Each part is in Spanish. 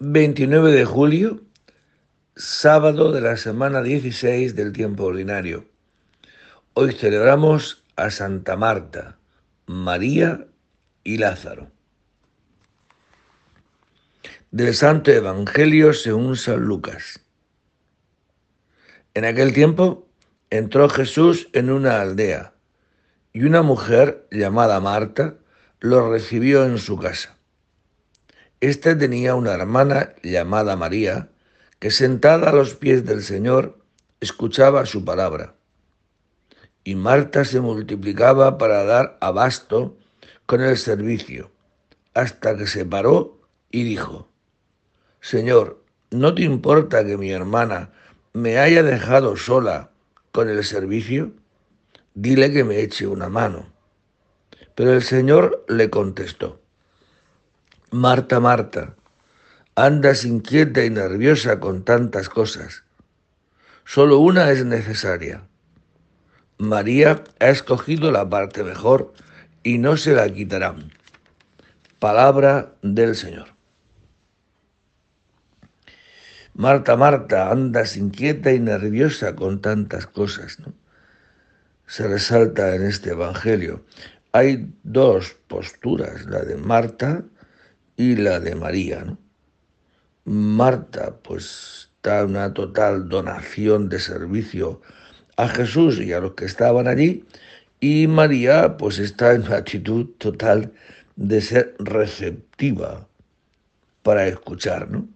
29 de julio, sábado de la semana 16 del tiempo ordinario. Hoy celebramos a Santa Marta, María y Lázaro. Del Santo Evangelio según San Lucas. En aquel tiempo entró Jesús en una aldea y una mujer llamada Marta lo recibió en su casa. Esta tenía una hermana llamada María, que sentada a los pies del Señor escuchaba su palabra. Y Marta se multiplicaba para dar abasto con el servicio, hasta que se paró y dijo, Señor, ¿no te importa que mi hermana me haya dejado sola con el servicio? Dile que me eche una mano. Pero el Señor le contestó, Marta, Marta, andas inquieta y nerviosa con tantas cosas. Solo una es necesaria. María ha escogido la parte mejor y no se la quitarán. Palabra del Señor. Marta, Marta, andas inquieta y nerviosa con tantas cosas. Se resalta en este Evangelio. Hay dos posturas, la de Marta, y la de María. ¿no? Marta, pues da una total donación de servicio a Jesús y a los que estaban allí, y María, pues está en una actitud total de ser receptiva para escuchar, ¿no?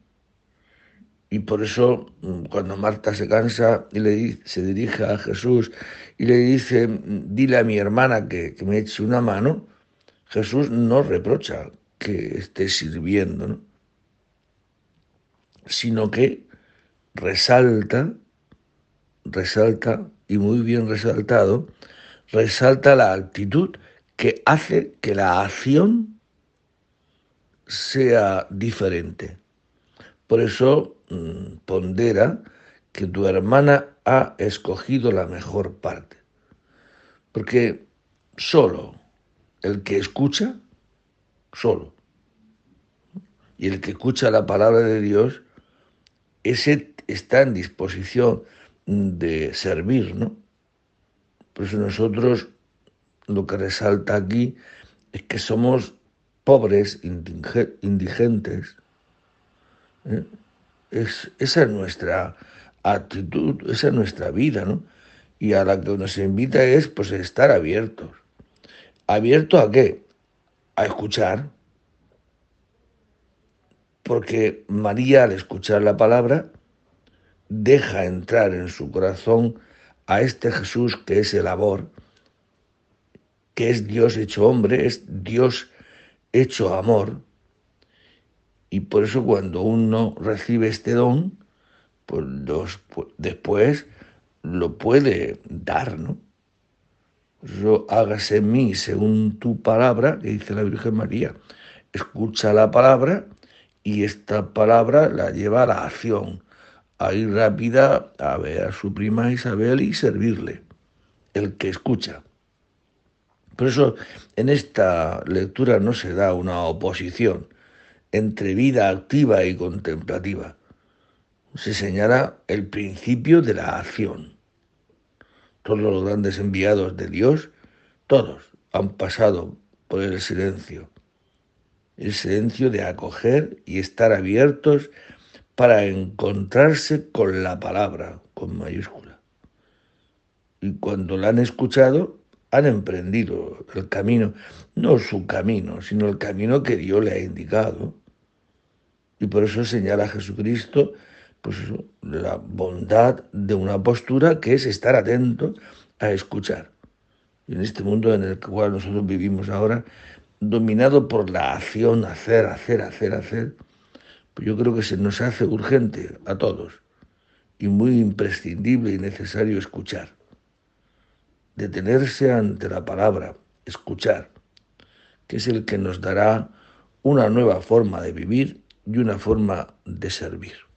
Y por eso, cuando Marta se cansa y le se dirige a Jesús y le dice, dile a mi hermana que, que me eche una mano, Jesús no reprocha que esté sirviendo, ¿no? sino que resalta, resalta, y muy bien resaltado, resalta la actitud que hace que la acción sea diferente. Por eso mmm, pondera que tu hermana ha escogido la mejor parte. Porque solo el que escucha solo. Y el que escucha la palabra de Dios, ese está en disposición de servir, ¿no? Por eso nosotros lo que resalta aquí es que somos pobres, indigentes. ¿eh? Es, esa es nuestra actitud, esa es nuestra vida, ¿no? Y a la que nos invita es pues estar abiertos. ¿Abierto a qué? A escuchar, porque María al escuchar la palabra deja entrar en su corazón a este Jesús que es el amor, que es Dios hecho hombre, es Dios hecho amor. Y por eso cuando uno recibe este don, pues después lo puede dar, ¿no? Yo hágase en mí según tu palabra, que dice la Virgen María. Escucha la palabra y esta palabra la lleva a la acción, a ir rápida a ver a su prima Isabel y servirle, el que escucha. Por eso en esta lectura no se da una oposición entre vida activa y contemplativa. Se señala el principio de la acción. Todos los grandes enviados de Dios, todos han pasado por el silencio. El silencio de acoger y estar abiertos para encontrarse con la palabra, con mayúscula. Y cuando la han escuchado, han emprendido el camino, no su camino, sino el camino que Dios le ha indicado. Y por eso señala a Jesucristo pues la bondad de una postura que es estar atento a escuchar. Y en este mundo en el cual nosotros vivimos ahora, dominado por la acción, hacer, hacer, hacer, hacer, pues yo creo que se nos hace urgente a todos y muy imprescindible y necesario escuchar. Detenerse ante la palabra, escuchar, que es el que nos dará una nueva forma de vivir y una forma de servir.